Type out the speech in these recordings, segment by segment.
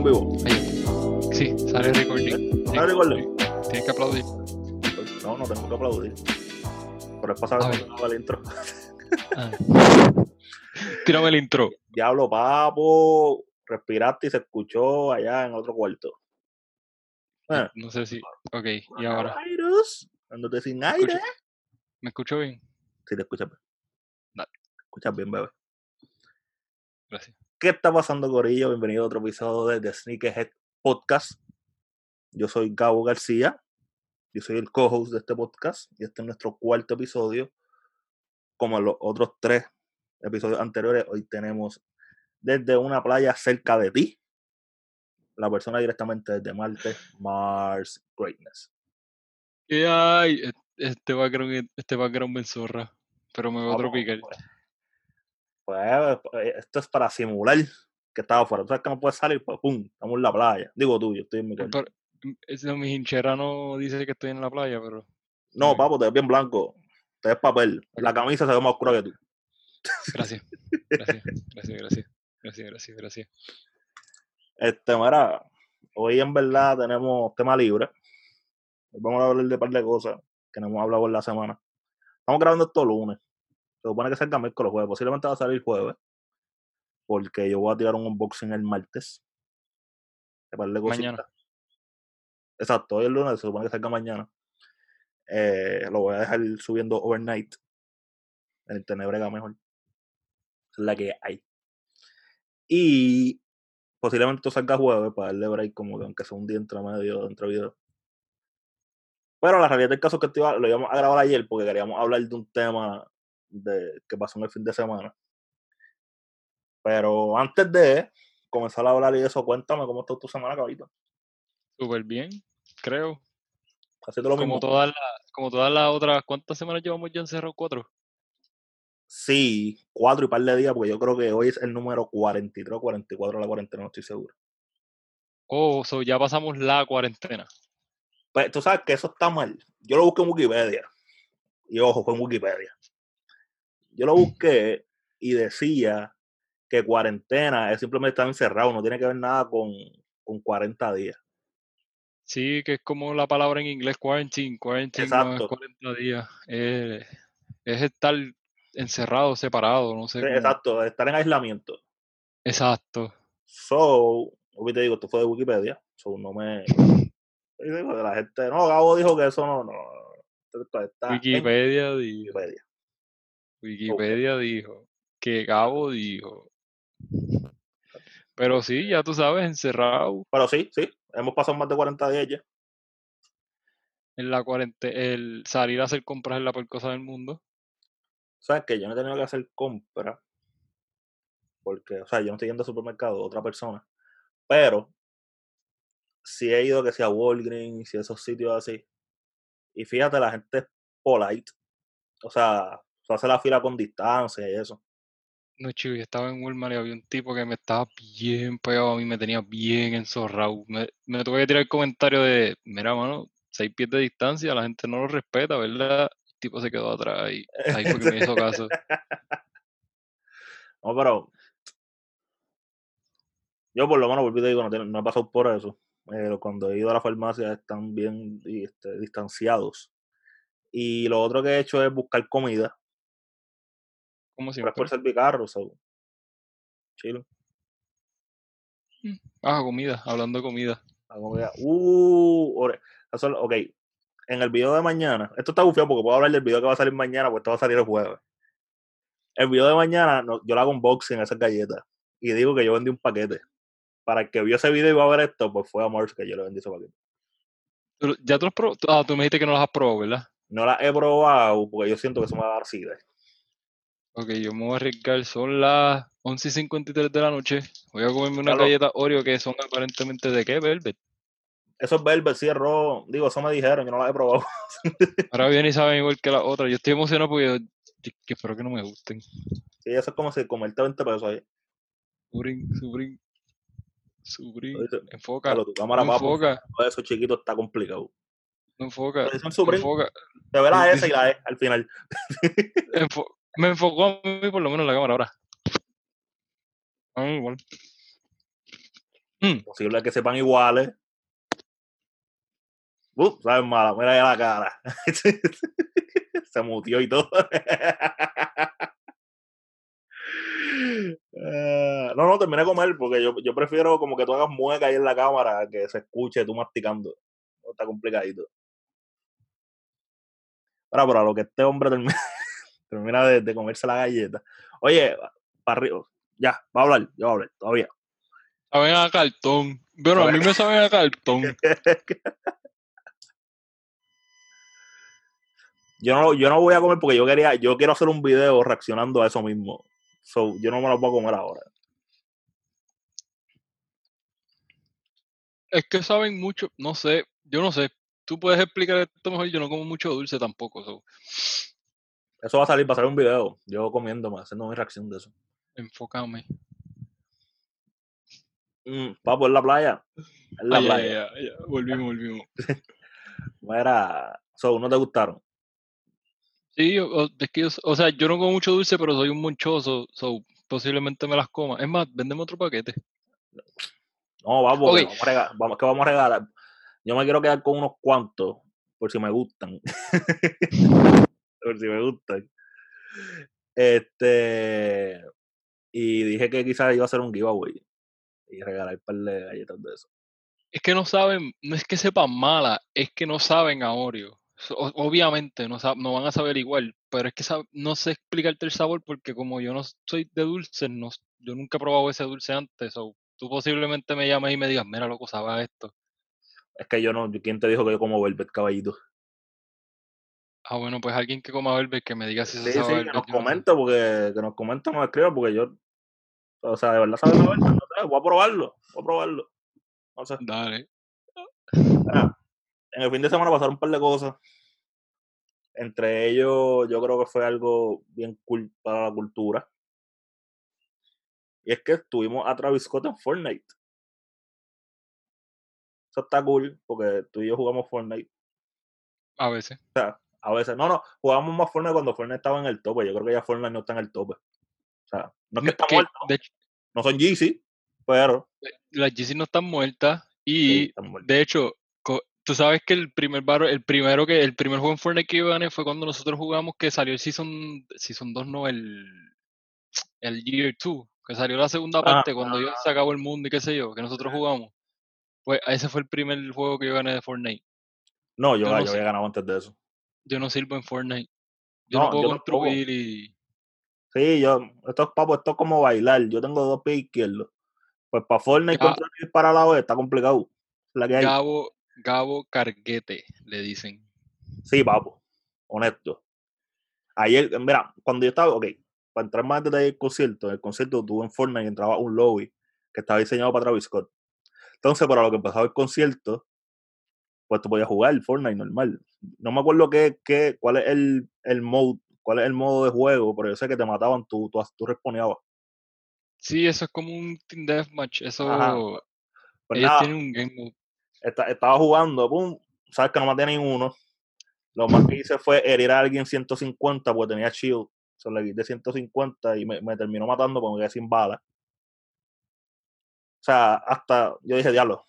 en vivo. Ahí. Sí, sale recording. ¿Sale recording? Tienes que aplaudir. No, no tengo que aplaudir. Pero es pasar ver. el intro. Ah. Tírame el intro. Diablo, papo. Respiraste y se escuchó allá en otro cuarto. Ah. No sé si. Ok, y ahora. Andate sin aire. ¿Me escucho bien? Sí, te escuchas bien. Dale. Te escuchas bien, bebé. Gracias. ¿Qué está pasando, Corillo? Bienvenido a otro episodio de The Sneakerhead Podcast. Yo soy Gabo García. Yo soy el co-host de este podcast. Y este es nuestro cuarto episodio. Como en los otros tres episodios anteriores, hoy tenemos desde una playa cerca de ti. La persona directamente desde Marte, Mars Greatness. ¿Qué hay? E- Este background, este background me enzorra. Pero me va a tropicar. pues. Pues, pues, esto es para simular que estaba afuera. Tú sabes que no puedes salir, pues pum, estamos en la playa. Digo tú, yo estoy en mi cuarto. Pero, mm, mi hinchera no dice que estoy en la playa, pero. No, papo, te ves bien blanco. Te ves papel. La camisa se ve más oscura que tú. Gracias. Gracias, gracias, gracias. Gracias, gracias, gracias. Este, mira, hoy en verdad tenemos tema libre. Hoy Vamos a hablar de un par de cosas que no hemos hablado en la semana. Estamos grabando esto lunes. Se supone que salga miércoles jueves. Posiblemente va a salir jueves. Porque yo voy a tirar un unboxing el martes. De. Mañana. Exacto, hoy es lunes, se supone que salga mañana. Eh, lo voy a dejar subiendo overnight. En el Tenebrega mejor. Es la que hay. Y posiblemente salga jueves para darle break como que aunque sea un día entre medio, entre videos. Pero la realidad del caso es que iba- lo íbamos a grabar ayer porque queríamos hablar de un tema de, que pasó en el fin de semana. Pero antes de comenzar a hablar y eso, cuéntame cómo estuvo tu semana, cabrito. Súper bien, creo. Haciendo lo Como mismo. todas las, como todas las otras. ¿Cuántas semanas llevamos ya encerrados? ¿Cuatro? Sí, cuatro y par de días, porque yo creo que hoy es el número 43 o 44 de la cuarentena, no estoy seguro. Oh, so ya pasamos la cuarentena. Pues tú sabes que eso está mal. Yo lo busqué en Wikipedia. Y ojo, fue en Wikipedia. Yo lo busqué y decía que cuarentena es simplemente estar encerrado, no tiene que ver nada con, con 40 días. Sí, que es como la palabra en inglés, quarantine. Quarantine no es Exacto. 40 días. eh, es estar encerrado, separado, no sé. Cómo- Exacto, estar en aislamiento. Exacto. So, hoy te digo, esto fue de Wikipedia. So, no me. La gente, no, Gabo dijo que eso no. no está en Wikipedia. Wikipedia. Dijo. Que Gabo dijo. Pero sí, ya tú sabes, encerrado Pero sí, sí, hemos pasado más de 40 días ya. en la cuarentena, el salir a hacer compras en la peor cosa del mundo. sabes que yo no he tenido que hacer compras porque, o sea, yo no estoy yendo al supermercado, otra persona, pero sí he ido que sea Walgreens y esos sitios así. Y fíjate, la gente es polite, o sea, hace la fila con distancia y eso. No, chico, yo estaba en Walmart y había un tipo que me estaba bien pegado a mí, me tenía bien enzorrado. Me, me tuve que tirar el comentario de, mira, mano, seis pies de distancia, la gente no lo respeta, ¿verdad? El tipo se quedó atrás y ahí fue que me hizo caso. No, pero yo por lo menos, volví y te digo, no, no he pasado por eso. Eh, cuando he ido a la farmacia están bien este, distanciados. Y lo otro que he hecho es buscar comida. Como Pero es siempre. por servir carro, so. Chilo. Ah, comida, hablando de comida. La comida. Uh, ok. En el video de mañana, esto está bufiado porque puedo hablar del video que va a salir mañana, pues esto va a salir el jueves. El video de mañana, no, yo le hago unboxing a esas galletas y digo que yo vendí un paquete. Para el que vio ese video y va a ver esto, pues fue a Mars que yo le vendí ese paquete. Ya tú los probó, ah, tú me dijiste que no las has probado, ¿verdad? No la he probado porque yo siento que eso me va a dar sida. Ok, yo me voy a arriesgar, son las 11 y 53 de la noche. Voy a comerme unas Claro. galletas Oreo que son aparentemente de qué, Velvet. Eso es Velvet, sí, es rojo. Digo, eso me dijeron, yo no la he probado. Ahora bien y saben igual que las otras. Yo estoy emocionado porque yo, que espero que no me gusten. Sí, eso es como si comerte 20 pesos ahí. Subrin, subrin, subrin. Enfoca, Pero tu cámara, no papo, enfoca, todo eso chiquito está complicado. no enfoca, Pero dicen enfoca. Te ve la S y la E al final. Enfo- me enfocó a mí por lo menos la cámara ahora. A mí igual. Mm. Posible que sepan iguales. Uh, sabes mala, mira ya la cara. Se mutió y todo. Ah, no, no, terminé de comer porque yo, yo prefiero como que tú hagas mueca ahí en la cámara que se escuche tú masticando. Está complicadito. Ahora, pero a lo que este hombre termina, termina de, de comerse la galleta. Oye, para arriba. Ya, va a hablar, ya va a hablar, todavía. Saben a cartón. Bueno, a mí me saben a cartón. yo no, yo no voy a comer porque yo quería, yo quiero hacer un video reaccionando a eso mismo. So, yo no me lo puedo comer ahora. Es que saben mucho, no sé, yo no sé. Tú puedes explicar esto mejor, yo no como mucho dulce tampoco. so, Eso va a salir para hacer un video. Yo comiéndome, haciendo mi reacción de eso. Enfócame. Mm, papo, en la playa. En la Ay, ay, playa. ay, ay, volvimos, volvimos. Mira, so, ¿no te gustaron? Sí, o, es que yo, o sea, yo no como mucho dulce, pero soy un monchoso, so, posiblemente me las coma. Es más, vendeme otro paquete. No, vamos, a regalar, vamos, que vamos a regalar. Yo me quiero quedar con unos cuantos, por si me gustan. por si me gustan. Este. Y dije que quizás iba a hacer un giveaway. Y regalar un par de galletas de eso. Es que no saben, no es que sepan mala, es que no saben a Oreo. O- obviamente no, no van a saber igual, pero es que no sé explicarte el sabor porque como yo no soy de dulce, no, yo nunca he probado ese dulce antes. So, tú posiblemente me llames y me digas, mira, loco, sabe a esto. Es que yo no. ¿Quién te dijo que yo como Velvet caballito? Ah, bueno, pues alguien que coma Velvet que me diga si Sí, eso sabe sí, que Velvet, nos yo no sé. comente, porque que nos comente, nos escriba, porque yo. O sea, de verdad sabe Velvet, no sé, voy a probarlo. Voy a probarlo. No sé. Dale. Mira, en el fin de semana pasaron un par de cosas. Entre ellos, yo creo que fue algo bien cool para la cultura. Y es que estuvimos a Travis Scott en Fortnite. Eso está cool, porque tú y yo jugamos Fortnite. A veces. O sea, a veces, no, no, jugamos más Fortnite cuando Fortnite estaba en el tope. Yo creo que ya Fortnite no está en el tope. O sea, no es que está que, muerto, de hecho, no son Yeezy, pero las Yeezy no están muertas sí, y están de hecho, tú sabes que el primer baro- el primero que, el primer juego en Fortnite que yo gané fue cuando nosotros jugamos que salió el Season, Season 2, no, el, el Year 2, que salió la segunda Ah, parte cuando ya se acabó el mundo y qué sé yo, que nosotros jugamos. Pues ese fue el primer juego que yo gané de Fortnite. no, yo, yo no yo había ganado antes de eso. Yo no sirvo en Fortnite. Yo no, No, puedo yo tampoco. construir y... Sí, yo, esto es papo, esto es como bailar. Yo tengo dos pies izquierdos. Pues para Fortnite Ga- contra y para la está complicado. La que hay. Gabo, Gabo Carguete, le dicen. Sí, papo. Honesto. Ayer, mira, cuando yo estaba, ok, para entrar más en detalle del concierto, en el concierto tuve en Fortnite y entraba un lobby que estaba diseñado para Travis Scott. Entonces, para lo que empezaba el concierto, pues tú podías jugar Fortnite normal. No me acuerdo qué, qué, cuál es el, el mode, cuál es el modo de juego, pero yo sé que te mataban, tú, tú, tú responeabas. Sí, eso es como un Team Deathmatch. Eso... Ajá. Pues ellos nada, tienen un game mode. esta- estaba jugando, pum, sabes que no maté ni uno. Lo más que hice fue herir a alguien 150 porque tenía shield. Se le quité 150 y me, me terminó matando porque me quedé sin balas. O sea, hasta yo dije, diablo,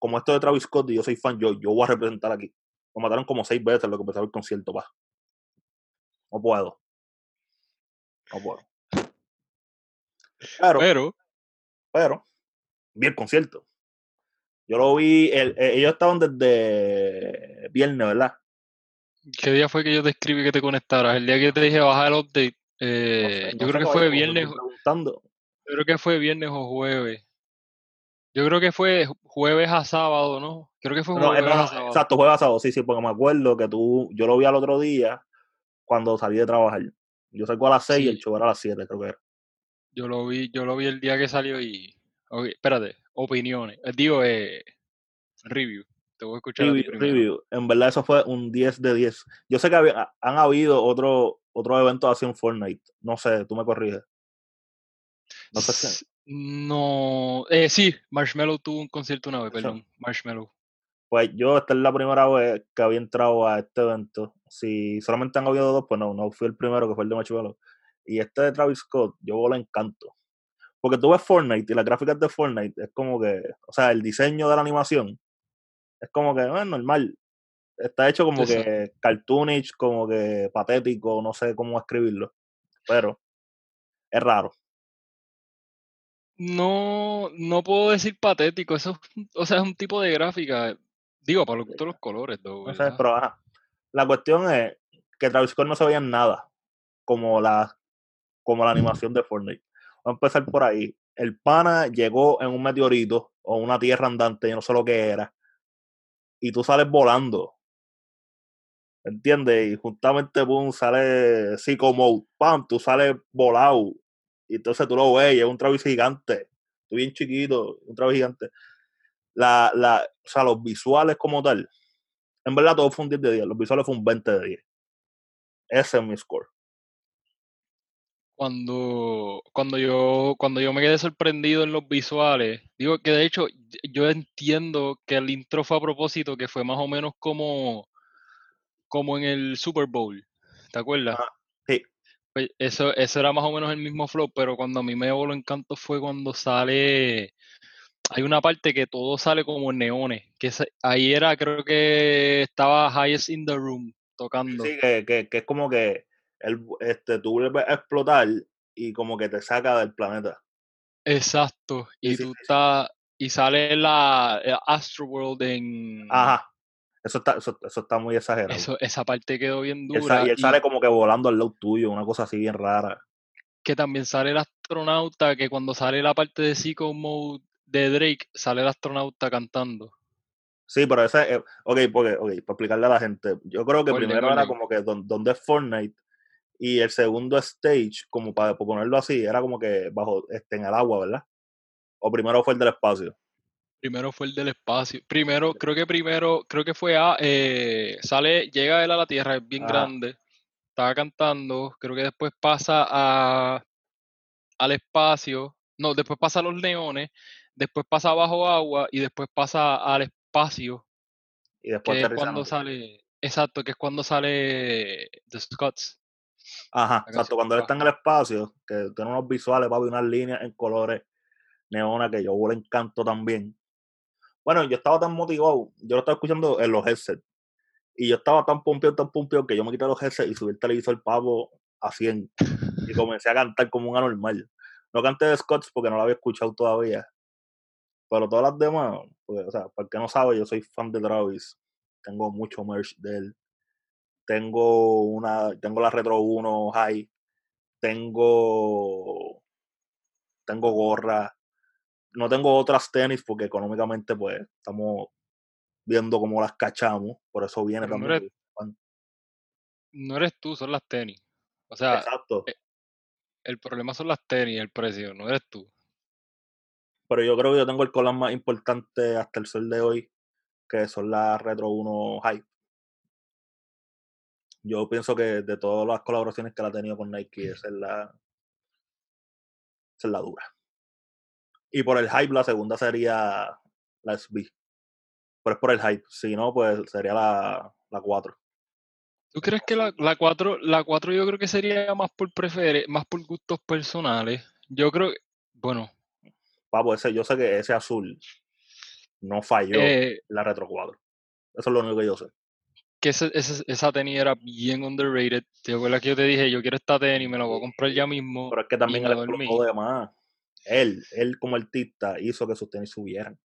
como esto de Travis Scott y yo soy fan, yo, yo voy a representar aquí. Lo mataron como seis veces lo que empezaba el concierto, pa. No puedo. No puedo. Pero, Pero, pero, vi el concierto. Yo lo vi, el- eh, ellos estaban desde viernes, ¿verdad? ¿qué día fue que yo te escribí que te conectaras? El día que te dije bajar el update. No eh, sé, yo no creo que fue viernes, yo creo que fue viernes o jueves. Yo creo que fue jueves a sábado, ¿no? Creo que fue jueves no, no, a sábado. exacto, jueves sábado, sí, sí, porque me acuerdo que tú, yo lo vi al otro día cuando salí de trabajar. Yo salgo a las 6 y el Sí. show era a las 7, creo que era. Yo lo vi, yo lo vi el día que salió y. espérate, opiniones. Eh, Digo, eh, review. Te voy a escuchar a Review, review. En verdad eso fue un 10 de 10. Yo sé que había- han habido otro, otros eventos así en Fortnite. No sé, tú me corriges. No sé si... No, eh, sí, Marshmallow tuvo un concierto una vez, perdón. Marshmallow. Pues yo, esta es la primera vez que había entrado a este evento. Si solamente han habido dos, pues no, no fui el primero que fue el de Marshmello. Y este de Travis Scott, yo le encanto. Porque tú ves Fortnite y las gráficas de Fortnite es como que, o sea, el diseño de la animación es como que, bueno, normal. Está hecho como que cartoonish, como que patético, no sé cómo escribirlo. Pero es raro. No, no puedo decir patético, eso o sea, es un tipo de gráfica, digo, para todos los colores, no sé, pero ajá. La cuestión es que Travis Scott no se veía nada como la, como la animación de Fortnite. Vamos a empezar por ahí. El pana llegó en un meteorito o una tierra andante, yo no sé lo que era, y tú sales volando. ¿Entiendes? Y justamente, boom, sale Psycho Mode, pam, tú sales volado. Y entonces tú lo ves y es un Travis gigante. Tú bien chiquito, un Travis gigante. La, la, o sea, los visuales como tal. En verdad todo fue un 10 de 10. Los visuales fue un 20 de 10. Ese es mi score cuando, cuando, yo, cuando yo me quedé sorprendido en los visuales, digo que de hecho yo entiendo que el intro fue a propósito, que fue más o menos como, como en el Super Bowl, ¿te acuerdas? sí. Pues eso, eso era más o menos el mismo flow, pero cuando a mí me voló encanto fue cuando sale, hay una parte que todo sale como neones, que ahí era, creo que estaba Highest in the Room tocando. Sí, que, que, que es como que el, este, tú vuelves a explotar y como que te saca del planeta. Exacto. Y tú estás. Y sale la Astro World en. Ajá. Eso está, eso, está muy exagerado. Eso, esa parte quedó bien dura. y él sale como que volando al lado tuyo, una cosa así bien rara. Que también sale el astronauta, que cuando sale la parte de Psycho Mode de Drake, sale el astronauta cantando. Sí, pero ese, eh, ok, porque, ok, para explicarle a la gente, yo creo que primero era como que donde es Fortnite, y el segundo stage, como para ponerlo así, era como que bajo este, en el agua, ¿verdad? O primero fue el del espacio. Primero fue el del espacio. Primero, creo que primero, creo que fue a, eh, sale, llega él a la Tierra, es bien grande, estaba cantando, creo que después pasa a, al espacio, no, después pasa a los leones, después pasa bajo agua y después pasa al espacio. Y después que es cuando sale, exacto, que es cuando sale The Scots. Ajá, exacto. Cuando él está en el espacio, que tiene unos visuales, ver unas líneas en colores neona que yo le encanto también. Bueno, yo estaba tan motivado, yo lo estaba escuchando en los headsets. Y yo estaba tan pompeado, tan pompeado, que yo me quité los headsets y subí el televisor pavo a 100. Y comencé a cantar como un anormal. No canté de Scots porque no lo había escuchado todavía. Pero todas las demás, pues, o sea, para el que no sabe, yo soy fan de Travis. Tengo mucho merch de él tengo una, tengo la Retro 1 High, tengo, tengo gorra, no tengo otras tenis porque económicamente pues estamos viendo cómo las cachamos, por eso viene también. No eres, tú, son las tenis. O sea, Exacto. Eh, el problema son las tenis, el precio, no eres tú. Pero yo creo que yo tengo el color más importante hasta el sol de hoy, que son las Retro 1 High yo pienso que de todas las colaboraciones que él ha tenido con Nike, esa es la, esa es la dura. Y por el hype, la segunda sería la SB. Pero es por el hype. Si no, pues sería la, la 4. ¿Tú crees que la, la 4, la 4 yo creo que sería más por prefer, más por gustos personales? Yo creo bueno. Papo, ese, yo sé que ese azul no falló eh, la Retro 4. Eso es lo único que yo sé que ese, esa tenis era bien underrated. ¿Te acuerdas que yo te dije, yo quiero esta tenis, me la voy a comprar ya mismo? Pero es que también él explotó de más. Él, él como artista hizo que sus tenis subieran.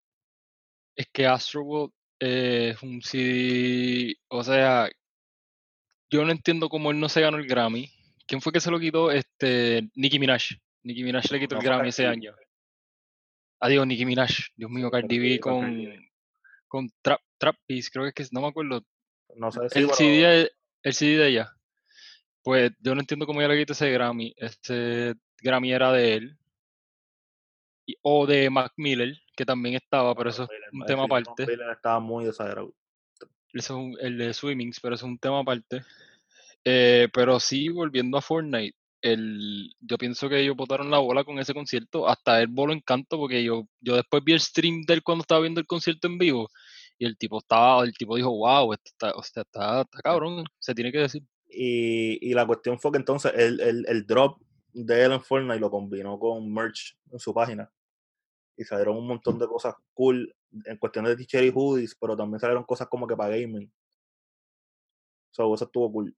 Es que Astroworld es un CD, o sea, yo no entiendo cómo él no se ganó el Grammy. ¿Quién fue que se lo quitó? Este, Nicki Minaj. Nicki Minaj le quitó el Grammy ese año. Adiós, Nicki Minaj. Dios mío, Cardi B con, con Trap, Trap creo que es que no me acuerdo. No sé el, CD, el CD de ella. Pues yo no entiendo cómo ella le quita ese Grammy. Ese Grammy era de él. O de Mac Miller, que también estaba, pero eso es un tema aparte. estaba muy exagerado. Eso es el de Swimmings, pero eso es un tema aparte. Eh, pero sí, volviendo a Fortnite, el, yo pienso que ellos botaron la bola con ese concierto. Hasta el bolo encanto, porque yo, yo después vi el stream de él cuando estaba viendo el concierto en vivo y el tipo estaba, el tipo dijo, wow, está, está, está, cabrón, se tiene que decir. Y, y, la cuestión fue que entonces el, el, el, drop de él en Fortnite lo combinó con merch en su página. Y salieron un montón de cosas cool en cuestión de t-shirt y hoodies, pero también salieron cosas como que para gaming. So, eso estuvo cool.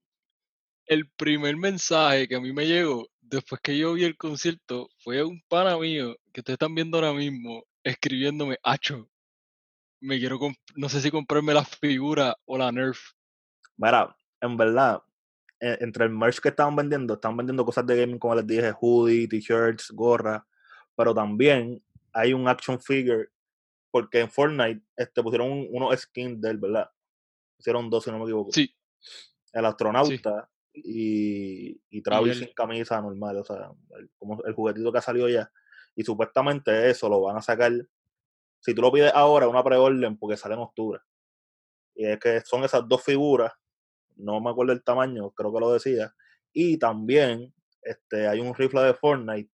El primer mensaje que a mí me llegó después que yo vi el concierto fue un pana mío que ustedes están viendo ahora mismo escribiéndome, Acho, me quiero, no sé si comprarme la figura o la Nerf. Mira, en verdad, e, entre el merch que estaban vendiendo, estaban vendiendo cosas de gaming, como les dije, hoodie, t-shirts, gorra, pero también hay un action figure, porque en Fortnite este, pusieron unos skins de él, ¿verdad? Pusieron dos, si no me equivoco. Sí. El astronauta y, y Travis sin camisa normal, o sea, el, como el juguetito que ha salido ya. Y supuestamente eso lo van a sacar. Si tú lo pides ahora, una preorden, porque sale en octubre. Y es que son esas dos figuras, no me acuerdo el tamaño, creo que lo decía. Y también este, hay un rifle de Fortnite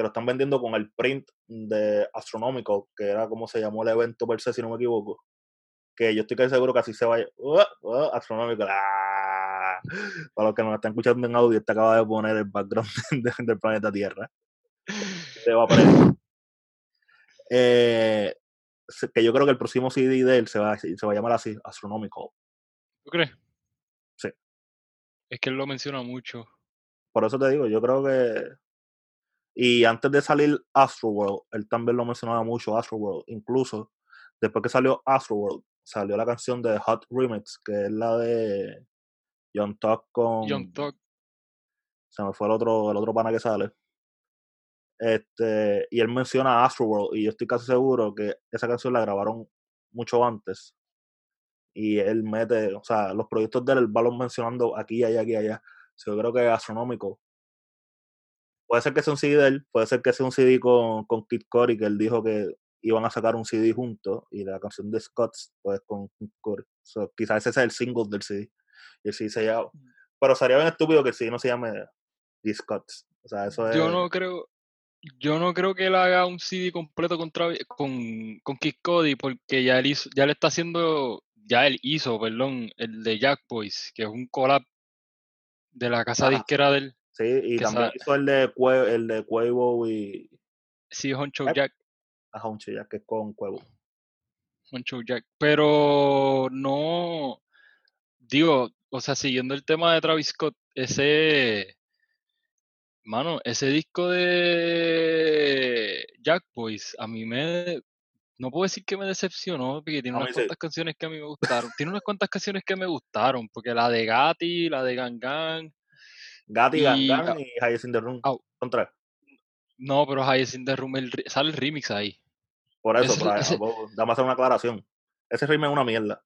que lo están vendiendo con el print de Astronomical, que era como se llamó el evento per se, si no me equivoco. Que yo estoy casi seguro que así se vaya. Uh, uh, Astronomical. ¡ah! Para los que nos están escuchando en audio, te acaba de poner el background del planeta Tierra. Se va a eh, que yo creo que el próximo CD de él se va, se va a llamar así, Astronomical. ¿Tú crees? Sí. Es que él lo menciona mucho. Por eso te digo, yo creo que y antes de salir Astroworld, él también lo mencionaba mucho, Astroworld. Incluso después que salió Astroworld, salió la canción de Hot Remix, que es la de Young Talk con. Young Talk. Se me fue el otro, el otro pana que sale. Este, y él menciona Astroworld, y yo estoy casi seguro que esa canción la grabaron mucho antes. Y él mete, o sea, los proyectos de él, va mencionando aquí, allá, aquí, allá. yo creo que es astronómico puede ser que sea un CD de él, puede ser que sea un CD con, con Kid Corey, que él dijo que iban a sacar un CD juntos, y la canción de Scott's, pues con Kid Corey. quizás ese sea el single del CD. Y el CD se llama. Mm. Pero sería bien estúpido que el CD no se llame The Scott's. O sea, eso es. Yo no creo. Yo no creo que él haga un CD completo con, con, con Kid Cody porque ya él hizo, ya le está haciendo, ya él hizo, perdón, el de Jack Boys, que es un collab de la casa disquera del Sí, y también hizo el de, el de Cuevo y. Sí, Honcho Jack. A Honcho Jack, que es con Cuevo. Honcho Jack. Pero no. Digo, o sea, siguiendo el tema de Travis Scott, ese. Mano, ese disco de Jack Boys, a mí me. No puedo decir que me decepcionó, porque tiene unas cuantas canciones que a mí me gustaron. tiene unas cuantas canciones que me gustaron, porque la de Gatti, la de Gang Gatti, y, Gangan y Highest in the Room. Son tres. No, pero Highest in the Room sale el remix ahí. Por eso, ese, ese, dame hacer una aclaración. Ese remix es una mierda.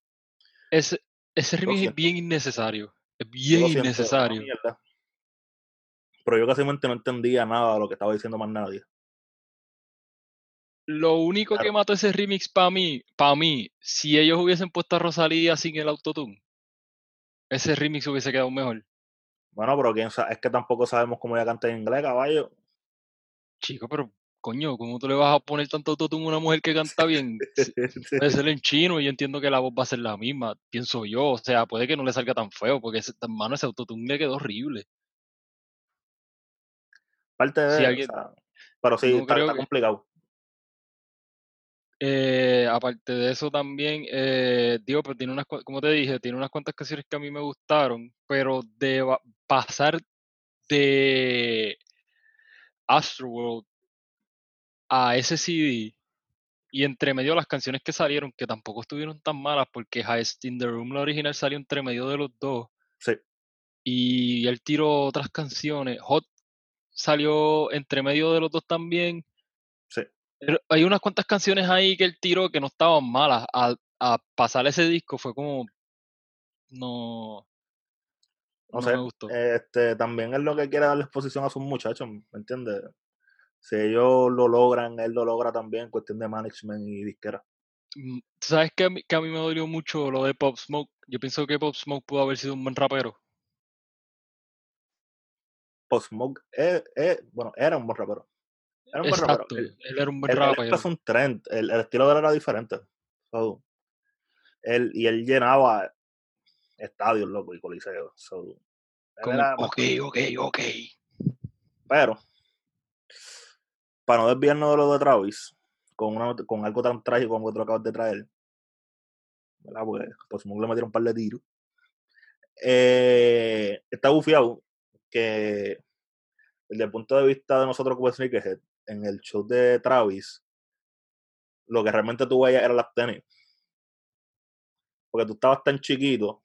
Ese, ese remix es bien innecesario. Es bien innecesario. Pero yo casi no entendía nada de lo que estaba diciendo más nadie. Lo único que mató ese remix para mí, para mí, si ellos hubiesen puesto a Rosalía sin el autotune, ese remix hubiese quedado mejor. Bueno, pero quién sabe, es que tampoco sabemos cómo ella canta en inglés, caballo. Chico, pero coño, ¿cómo tú le vas a poner tanto autotune a una mujer que canta bien? Puede ser en chino y yo entiendo que la voz va a ser la misma, pienso yo. O sea, puede que no le salga tan feo, porque ese, mano, ese autotune le quedó horrible. Parte de pero sí, está, complicado. Eh, aparte de eso también, eh, digo, pero tiene unas, como te dije, tiene unas cuantas canciones que a mí me gustaron, pero de pasar de Astroworld a ese CD y entre medio las canciones que salieron, que tampoco estuvieron tan malas, porque Highest in the Room, la original, salió entre medio de los dos. Sí. Y él tiró otras canciones. Hot salió entre medio de los dos también. Sí. hay unas cuantas canciones ahí que él tiró que no estaban malas. A, a pasar ese disco fue como. No. No, sé, Este, también es lo que quiere darle exposición a sus muchachos, ¿me entiendes? Si ellos lo logran, él lo logra también, cuestión de management y disquera. Mm, ¿Sabes que a, mí, que a mí me dolió mucho lo de Pop Smoke? Yo pienso que Pop Smoke pudo haber sido un buen rapero. Pop Smoke, bueno, era un buen rapero. Era un buen rapero. Él, era un buen rapero. Él es un trend, el, estilo de él era diferente. él, y él llenaba estadios, loco, y coliseos. ok, ok, ok. Pero, para no desviarnos de lo de Travis, con, una, con algo tan trágico como que tú acabas de traer, ¿verdad? Porque pues, le metieron un par de tiros. Eh, está bufiado que desde el punto de vista de nosotros como Sneakerhead, en el show de Travis, lo que realmente tú veías era las tenis. Porque tú estabas tan chiquito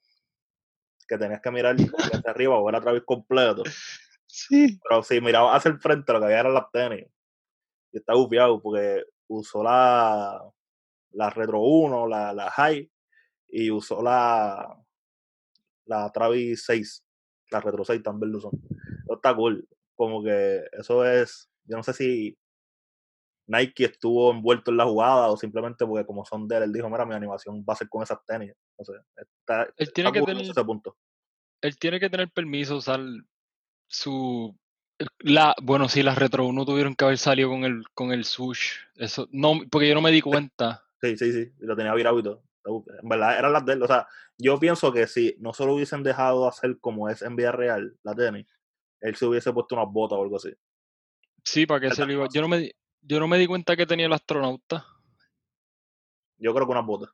que tenías que mirar hacia arriba o ver a Travis completo. Sí. Pero si mirabas hacia el frente, lo que había eran las tenis. Y está bufiado porque usó la, la Retro 1, la, la High, y usó la, la Travis 6, la Retro 6 también lo usó. Eso está cool. Como que eso es, yo no sé si Nike estuvo envuelto en la jugada o simplemente porque como son de él, él dijo, mira, mi animación va a ser con esas tenis. No sé, está, Él tiene está que tener, ese punto. él tiene que tener permiso usar su la bueno sí las retro 1 tuvieron que haber salido con el con el swoosh eso no porque yo no me di cuenta Sí, sí, sí, y lo tenía virado y todo. En verdad, eran las de él. O sea, yo pienso que si no se lo hubiesen dejado hacer como es en vida real, la tenis, él se hubiese puesto unas botas o algo así. sí para que se lo iba yo no me di- yo no me di cuenta que tenía el astronauta Yo creo que unas botas.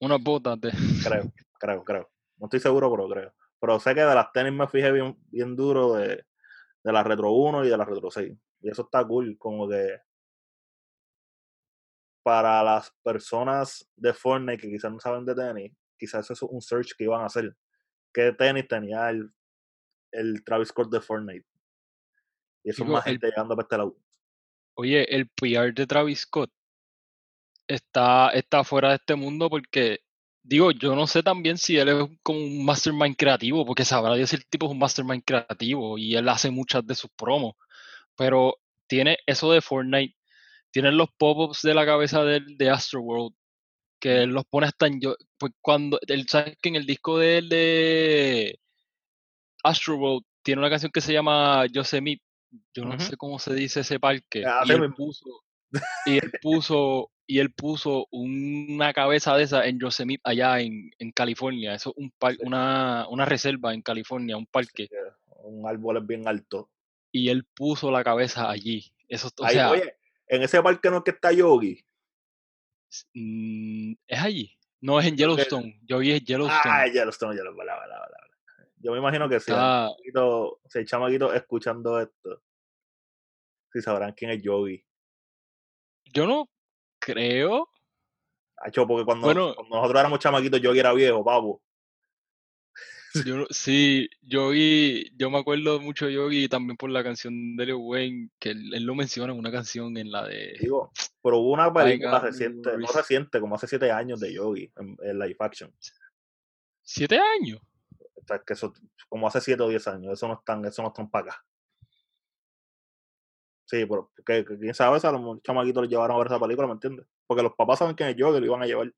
unas botas de Creo, creo, creo. No estoy seguro, pero creo. Pero sé que de las tenis me fijé bien, bien duro de, de la Retro 1 y de la Retro 6. Y eso está cool, como que para las personas de Fortnite que quizás no saben de tenis, quizás eso es un search que iban a hacer. ¿Qué tenis tenía el, el Travis Scott de Fortnite? Y eso es más el- gente llegando para este lado. Oye el PR de Travis Scott está está fuera de este mundo porque digo yo no sé también si él es como un mastermind creativo porque sabrá Dios si el tipo es un mastermind creativo y él hace muchas de sus promos pero tiene eso de Fortnite tienen los pop-ups de la cabeza del de Astroworld que él los pone hasta en yo pues cuando él sabe que en el disco de él de Astroworld tiene una canción que se llama Yosemite yo no sé cómo se dice ese parque Así y él puso y él puso y él puso una cabeza de esa en Yosemite allá en, en California eso es un par- Sí. una, una reserva en California un parque Que Un árbol es bien alto. y él puso la cabeza allí eso o Ahí, sea oye, en ese parque no es que está Yogi. Mm, es allí. No es en Yellowstone. Yo vi es Yellowstone. Ah, Yellowstone, Yellowstone. Yo me imagino que si hay chamaquito- si hay chamaquitos escuchando esto, si sabrán quién es Yogi. Yo no creo. Hacho, porque cuando, Bueno. cuando nosotros éramos chamaquitos, Yogi era viejo, pavo. Yo sí, Yogi, yo me acuerdo mucho de Yogi también por la canción de Lil Wayne, que él, él lo menciona en una canción en la de. Digo, pero hubo una película reciente, no reciente, como hace siete años de Yogi en, en live action. ¿Siete años? O sea, que eso, como hace siete o diez años, eso no están, eso no están para acá. Sí, pero que, que quién sabe a los chamaquitos los llevaron a ver esa película, ¿me entiendes? Porque los papás saben quién es Yogi y lo iban a llevar.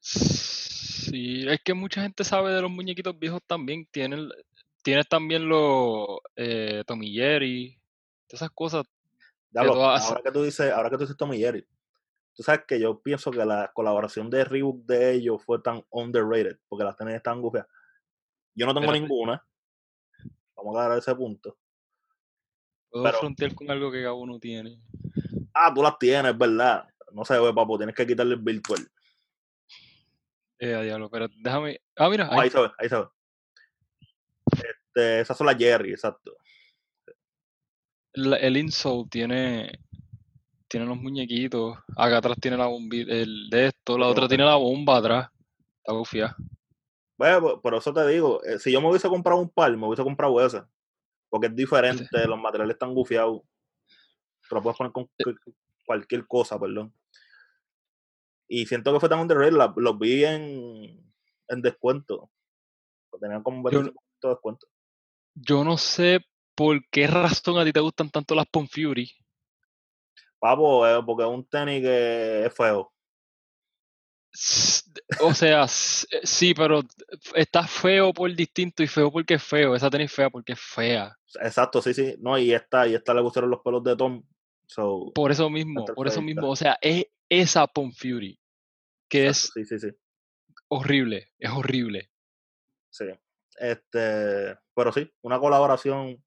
Sí, es que mucha gente sabe de los muñequitos viejos también. Tienen, tienes también los eh, Tommy Jerry, todas esas cosas. Ya Que lo- todas- ahora que tú dices, ahora que tú dices Tommy Jerry, tú sabes que yo pienso que la colaboración de Reebok de ellos fue tan underrated, porque las tenis están gufias. Yo no tengo ninguna. Vamos a dar ese punto. Puedo Pero- frontear con algo que Gabo no tiene. Ah, tú las tienes, ¿verdad? No sé, güey, papo, tienes que quitarle el virtual. Eh, a diablo, pero déjame. Ah, mira, ahí. ahí se ve, ahí se ve. Este, esas son las Jerry, exacto. La- el insole tiene tiene los muñequitos. Acá atrás tiene la bomba, el de esto, la otra tiene la bomba atrás. Está bufia. Bueno, por eso te digo, eh, si yo me hubiese comprado un par, me hubiese comprado ese. Porque es diferente, los materiales están gufiados. Te lo puedes poner con cu- cualquier cosa, perdón. Y siento que fue tan underrated, la- los vi en, en descuento. Tenían como un Yo- 25% de descuento. Yo no sé por qué razón a ti te gustan tanto las Pon Fury. Papo, eh, porque es un tenis que es feo. O sea, eh, sí, pero está feo por distinto y feo porque es feo. Esa tenis fea porque es fea. Exacto, sí, sí. No, y esta, y esta le gustaron los pelos de Tom. So, Por eso mismo, por eso mismo. O sea, es esa Pon Fury que exacto, es sí, sí, sí. horrible, es horrible. Sí. Este, pero sí, una colaboración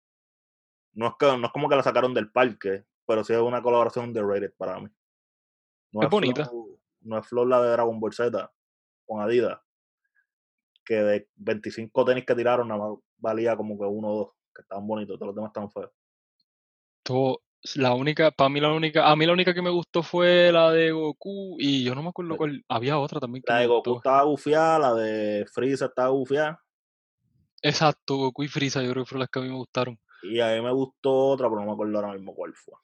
No es, que, no es como que la sacaron del parque, pero sí es una colaboración underrated para mí. No Es bonita. No es Flow la de Dragon Ball Z con Adidas, que de 25 tenis que tiraron, nada más valía como que uno o dos, que estaban bonitos, todos los demás estaban feos. Todo, la única, para mí la única, a mí la única que me gustó fue la de Goku y yo no me acuerdo cuál, había otra también que La de Goku estaba bufiada, la de Freezer estaba bufiada, Exacto, Goku y Frieza, yo creo que fueron las que a mí me gustaron. y a mí me gustó otra, pero no me acuerdo ahora mismo cuál fue.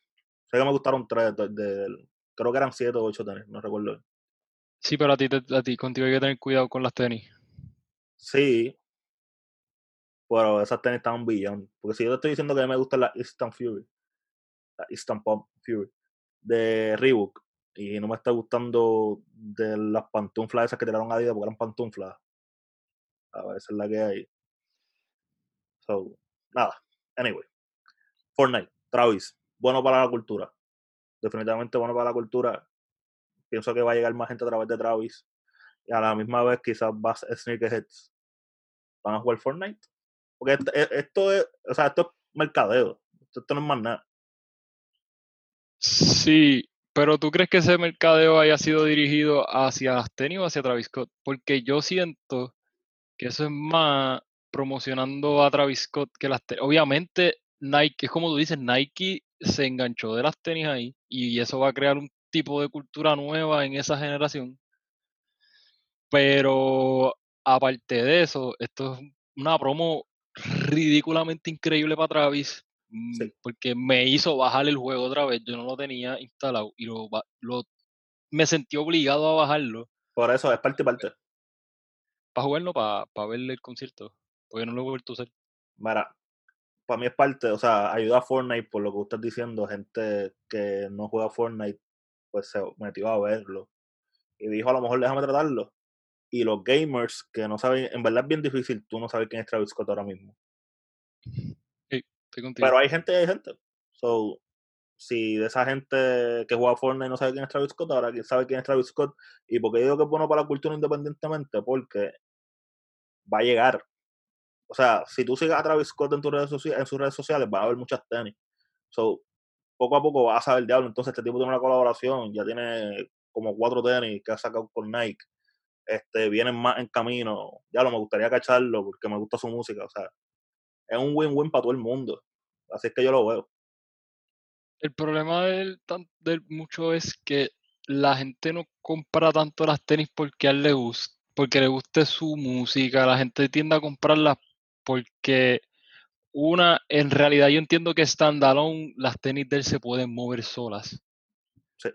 Sé que me gustaron tres, de, de- creo que eran siete o ocho tenis, no recuerdo. Sí, pero a ti, a ti, contigo hay que tener cuidado con las tenis. Sí, pero esas tenis estaban billón. Porque si yo te estoy diciendo que a mí me gusta la Instant Fury, la Instant Pump Fury de Reebok, y no me está gustando de las pantuflas esas que tiraron a Adidas porque eran pantuflas. A ver, esa es la que hay. So, nada. Anyway. Fortnite, Travis, bueno para la cultura. Definitivamente bueno para la cultura. Pienso que va a llegar más gente a través de Travis. Y a la misma vez quizás más sneakerheads van a jugar Fortnite. Porque esto, e- esto es, o sea, esto es mercadeo. Esto, esto no es más nada. Sí, pero ¿tú crees que ese mercadeo haya sido dirigido hacia las tenis o hacia Travis Scott? Porque yo siento que eso es más promocionando a Travis Scott que las tenis. Obviamente, Nike, es como tú dices, Nike se enganchó de las tenis ahí y eso va a crear un tipo de cultura nueva en esa generación. Pero aparte de eso, esto es una promo ridículamente increíble para Travis. mm, Sí. Porque me hizo bajar el juego otra vez. Yo no lo tenía instalado y lo, lo me sentí obligado a bajarlo Por eso es parte y parte. para jugarlo, para, para verle el concierto. Porque no lo he vuelto a usar. Mira, para mí es parte, o sea, ayuda a Fortnite por lo que usted está diciendo. Gente que no juega Fortnite, pues se metió a verlo. Y dijo, a lo mejor déjame tratarlo. Y los gamers que no saben, en verdad es bien difícil tú no sabes quién es Travis Scott ahora mismo. Estoy contigo. Pero hay gente hay gente. So, si de esa gente que juega Fortnite no sabe quién es Travis Scott, ahora quién sabe quién es Travis Scott. Y porque digo que es bueno para la cultura independientemente, porque va a llegar. O sea, si tú sigues a Travis Scott en, tus redes socia- en sus redes sociales, va a haber muchas tenis. So, poco a poco vas a saber diablo. Entonces, este tipo tiene una colaboración, ya tiene como cuatro tenis que ha sacado con Nike. Este, vienen más en camino. Ya lo me gustaría cacharlo porque me gusta su música. O sea, es un win-win para todo el mundo. Así es que yo lo veo. El problema del, del mucho es que la gente no compra tanto las tenis porque a él le gusta, porque le guste su música. La gente tiende a comprarlas porque una, en realidad yo entiendo que standalone las tenis de él se pueden mover solas. Sí.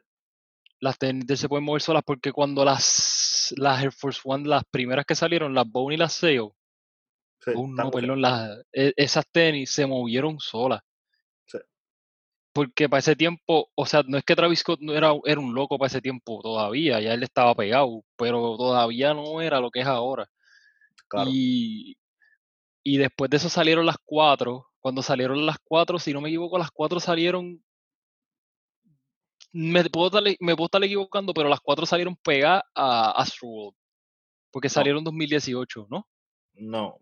Las tenis de él se pueden mover solas porque cuando las, las Air Force One, las primeras que salieron, las Bone y las Sale, Sí, no, perdón, las, e- esas tenis se movieron solas. Sí. Porque para ese tiempo, o sea, no es que Travis Scott no era, era un loco para ese tiempo todavía, ya él estaba pegado, pero todavía no era lo que es ahora. claro. Y, y después de eso salieron las cuatro. Cuando salieron las cuatro, si no me equivoco, las cuatro salieron. Me puedo estar, me puedo estar equivocando, pero las cuatro salieron pegadas a Astroworld. Porque salieron en 2018, ¿no? No.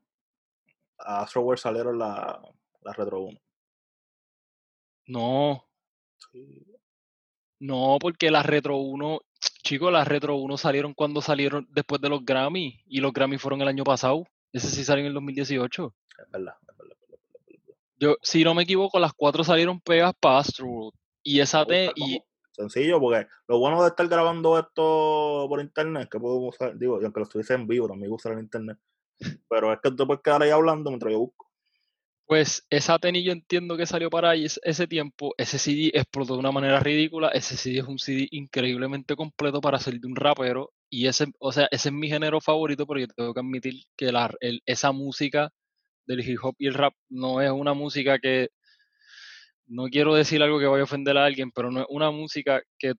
A Astroworld salieron la, la Retro 1. No, Sí. no, porque las Retro 1, chicos, las Retro 1 salieron cuando salieron después de los Grammy. Y los Grammy fueron el año pasado. Ese sí salió en el 2018. Es verdad, es verdad, es verdad, es verdad. Yo, si no me equivoco, las cuatro salieron pegadas para Astroworld. Y esa Me te, y, Sencillo, porque lo bueno de estar grabando esto por internet, que puedo usar, digo, y aunque lo estuviese en vivo, también gusta el internet, pero es que tú puedes quedar ahí hablando mientras yo busco. Pues esa tenis yo entiendo que salió para ahí es- ese tiempo, ese CD explotó de una manera ridícula, ese CD es un CD increíblemente completo para ser de un rapero y ese, o sea, ese es mi género favorito, pero yo tengo que admitir que la, el- esa música del hip hop y el rap no es una música que, no quiero decir algo que vaya a ofender a alguien, pero no es una música que,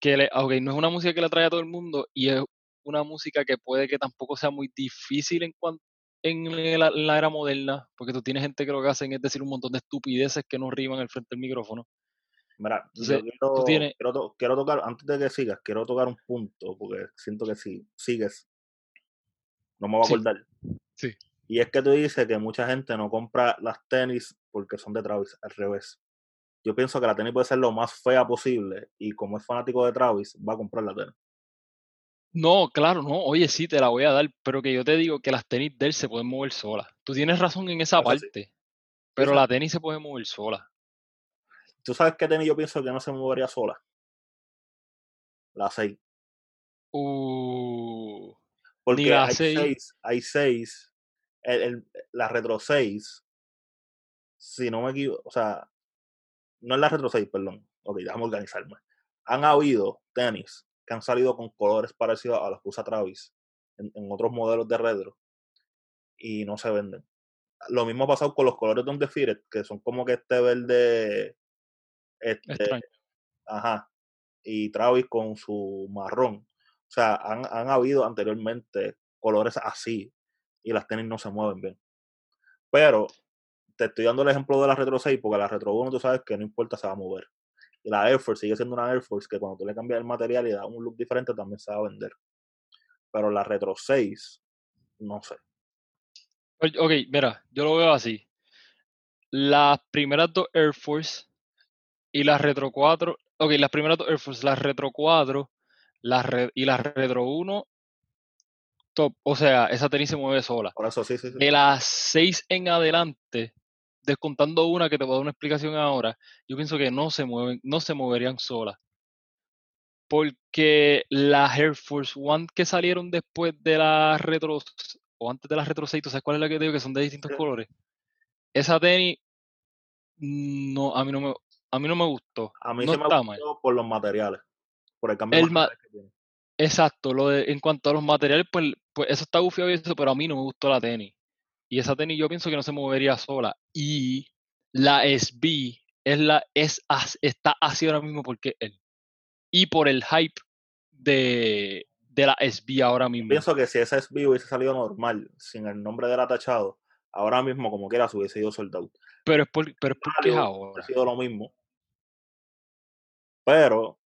que le, ok, no es una música que le atrae a todo el mundo y es una música que puede que tampoco sea muy difícil en cuanto en la, en la era moderna, porque tú tienes gente que lo que hacen es decir un montón de estupideces que no riman al frente del micrófono. Mira, Entonces, yo quiero, tú tienes- quiero, to- quiero tocar, antes de que sigas, quiero tocar un punto, porque siento que si sigues, no me voy a Sí. acordar. Sí. Y es que tú dices que mucha gente no compra las tenis porque son de Travis, al revés. Yo pienso que la tenis puede ser lo más fea posible y como es fanático de Travis, va a comprar la tenis. No, claro, no. Oye, sí, te la voy a dar, pero que yo te digo que las tenis de él se pueden mover solas. Tú tienes razón en esa Eso sí. parte, pero la tenis se puede mover sola. ¿Tú sabes qué tenis yo pienso que no se movería sola? La 6. Uh, Porque la hay seis. 6, hay 6, el, el- la Retro 6, si no me equivoco, o sea, no es la Retro 6, perdón. Ok, déjame organizarme. Han habido tenis que han salido con colores parecidos a los que usa Travis en, en otros modelos de retro y no se venden. Lo mismo ha pasado con los colores de Undefeated, que son como que este verde, este, extraño. ajá, y Travis con su marrón. O sea, han, han habido anteriormente colores así y las tenis no se mueven bien. Pero te estoy dando el ejemplo de la Retro 6 porque la Retro 1 tú sabes que no importa, se va a mover. Y la Air Force sigue siendo una Air Force que cuando tú le cambias el material y das un look diferente también se va a vender. Pero la Retro 6, no sé. Ok, mira, yo lo veo así. Las primeras dos Air Force y las Retro 4, ok, las primeras dos Air Force, las Retro 4 las y las Retro 1, top. O sea, esa tenis se mueve sola. Por eso sí, sí, sí. De las 6 en adelante, descontando una que te voy a dar una explicación ahora, yo pienso que no se mueven, no se moverían solas. Porque las Air Force One que salieron después de las Retro o antes de las Retro 6, ¿tú sabes cuál es la que te digo que son de distintos Sí. colores? Esa tenis no, a mí no me, a mí no me gustó. A mí no se me está mal. gustó por los materiales, por el cambio El de ma- materiales que tiene. Exacto, lo de, en cuanto a los materiales, pues, pues eso está gufiado y eso, pero a mí no me gustó la tenis. Y esa tenis yo pienso que no se movería sola. Y la SB es la, es, está así ahora mismo porque él. Y por el hype de, de la SB ahora mismo. Pienso que si esa SB hubiese salido normal, sin el nombre del atachado, ahora mismo como quiera se hubiese ido sold out. Pero es, por, pero es porque ahora. Ha sido lo mismo. Pero,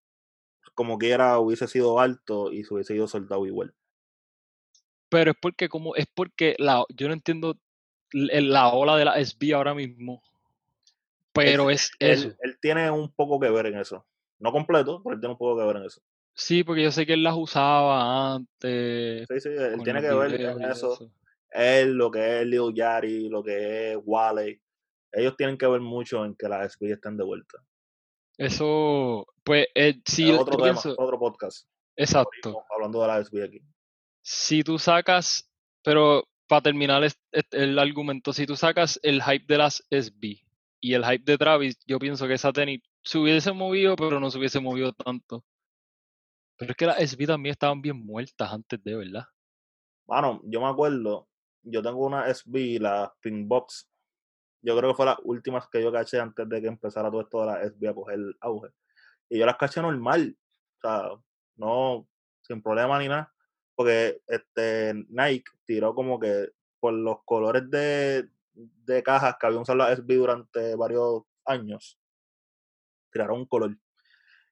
como quiera, hubiese sido alto y se hubiese ido soldado igual. Pero es porque como, es porque la, yo no entiendo la ola de la SB ahora mismo. Pero es eso. Él, él tiene un poco que ver en eso. No completo, pero él tiene un poco que ver en eso. Sí, porque yo sé que él las usaba antes. Sí, sí, él tiene que ver en y eso. Él, lo que es Lil Yari, lo que es Wale. Ellos tienen que ver mucho en que las SB estén de vuelta. Eso, pues, eh, sí, es otro tema, pienso, otro podcast. exacto. Hablando de la SB aquí. Si tú sacas, pero para terminar es- el argumento, si tú sacas el hype de las SB y el hype de Travis, yo pienso que esa tenis se hubiese movido, pero no se hubiese movido tanto. Pero es que las SB también estaban bien muertas antes de, ¿verdad? Mano, yo me acuerdo, yo tengo una SB, la Pinkbox. Yo creo que fue las últimas que yo caché antes de que empezara todo esto de la SB a coger auge. Y yo las caché normal. O sea, no, sin problema ni nada. Porque este Nike tiró como que por los colores de, de cajas que habían usado la SB durante varios años, tiraron un color.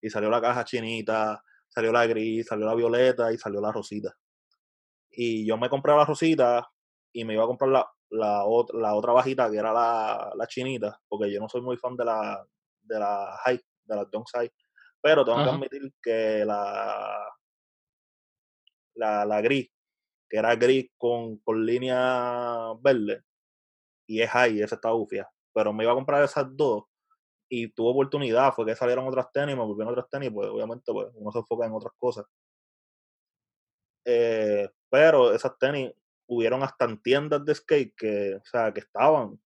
Y salió la caja chinita, salió la gris, salió la violeta y salió la rosita. Y yo me compré la rosita y me iba a comprar la, la, ot- la otra bajita que era la, la chinita, porque yo no soy muy fan de la, de la high, de la Dunk High. Pero tengo que admitir que la, la, la gris, que era gris con, con línea verde, y es high, esa está bufia. Pero me iba a comprar esas dos y tuve oportunidad, fue que salieron otras tenis, me volvieron otras tenis, pues obviamente pues, uno se enfoca en otras cosas. Eh, pero esas tenis hubieron hasta en tiendas de skate que, o sea, que estaban.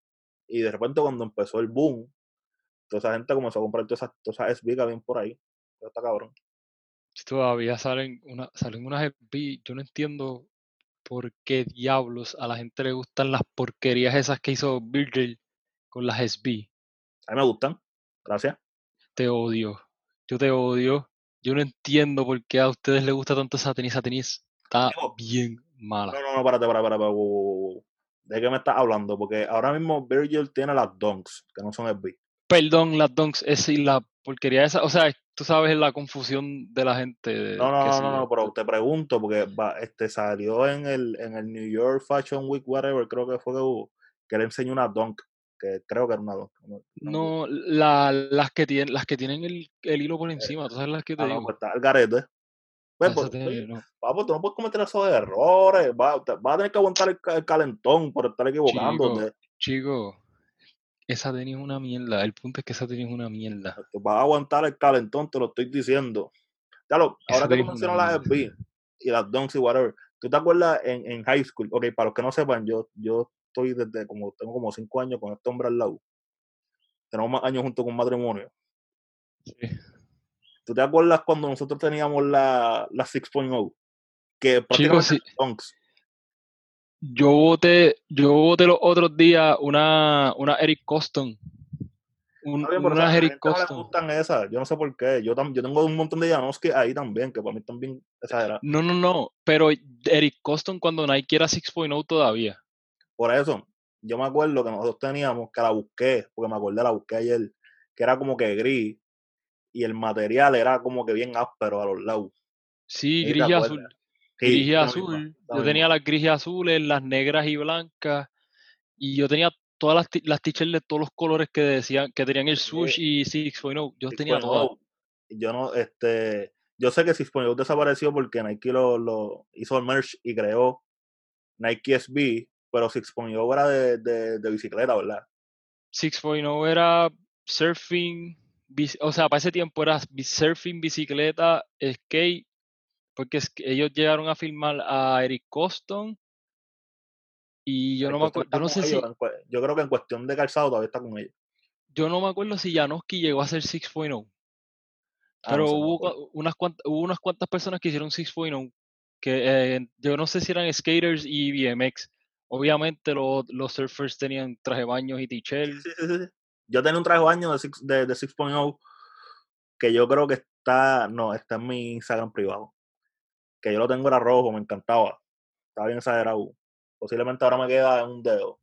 Y de repente cuando empezó el boom, toda esa gente comenzó a comprar todas esas, todas esas habían por ahí. Está cabrón. Todavía salen, una, salen unas SB, yo no entiendo por qué diablos a la gente le gustan las porquerías esas que hizo Virgil con las SB. A mí me gustan. Gracias. Te odio. Yo te odio. Yo no entiendo por qué a ustedes les gusta tanto esa tenis. Esa tenis está bien mala. No, no, no, párate, párate, párate. wow. ¿De qué me estás hablando? Porque ahora mismo Virgil tiene las Dunks, que no son SB. Perdón, las donks, es y la porquería esa. O sea, tú sabes la confusión de la gente. de No, no, no, no, no, pero te pregunto, porque va, este salió en el, en el New York Fashion Week, whatever, creo que fue que hubo, que le enseñó una dunk. que creo que era una Dunk. No, la, las que tienen, las que tienen el, el hilo por encima, ¿tú sabes las que te Ah, digo? no, pues está el garete. Pues, Esa pues, tiene- no. papo, tú no puedes cometer esos errores. Vas va a tener que aguantar el, ca- el calentón por estar equivocándote. Chico, esa tenis es una mierda. El punto es que esa tenis es una mierda. Vas a aguantar el calentón, te lo estoy diciendo. Esa ahora que tú mencionas las FB y las Dunks y whatever, ¿tú te acuerdas en, en high school? Ok, para los que no sepan, yo, yo estoy desde como, tengo como cinco años con este hombre al lado. Tenemos más años junto con matrimonio. Sí. ¿Tú te acuerdas cuando nosotros teníamos la, la 6.0? Que Chicos, sí. Dunks. Yo voté, yo voté los otros días una, una Eric Coston. Un, bien, pero, o sea, una Eric no Coston. gustan esas. Yo no sé por qué. Yo, tam- yo tengo un montón de Janowski ahí también, que para mí también exageradas. No, no, no. Pero Eric Coston cuando Nike era 6.0 todavía. Por eso, yo me acuerdo que nosotros teníamos, que la busqué, porque me acordé, la busqué ayer, que era como que gris, y el material era como que bien áspero a los lados. Sí, ¿Sí te gris y azul. Sí, gris y azul. misma, yo misma. tenía las gris y azules, las negras y blancas. Y yo tenía todas las, las t-shirts de todos los colores que decían, que tenían el Sí. swoosh y 6.0. Yo tenía 6.0. todas. Yo no, este, yo sé que 6.0 desapareció porque Nike lo, lo hizo el merch y creó Nike SB, pero 6.0 era de, de, de bicicleta, ¿verdad? 6.0 era surfing, o sea, para ese tiempo era surfing, bicicleta, skate, porque es que ellos llegaron a filmar a Eric Coston y yo no me acuerdo, yo no sé si, ellos, yo creo que en cuestión de calzado todavía está con ellos. yo no me acuerdo si Janoski llegó a ser 6.0, Ah, pero no sé, hubo, unas cuantas, hubo unas cuantas personas que hicieron 6.0 que eh, yo no sé si eran skaters y BMX. Obviamente los, los surfers tenían traje de baños y Sí, t-shirt. sí, sí, sí. Yo tenía un traje de baño de, six- de, de 6.0 que yo creo que está, no, está en mi Instagram privado. Que yo lo tengo era rojo, me encantaba. Estaba bien exagerado. Posiblemente ahora me queda en un dedo.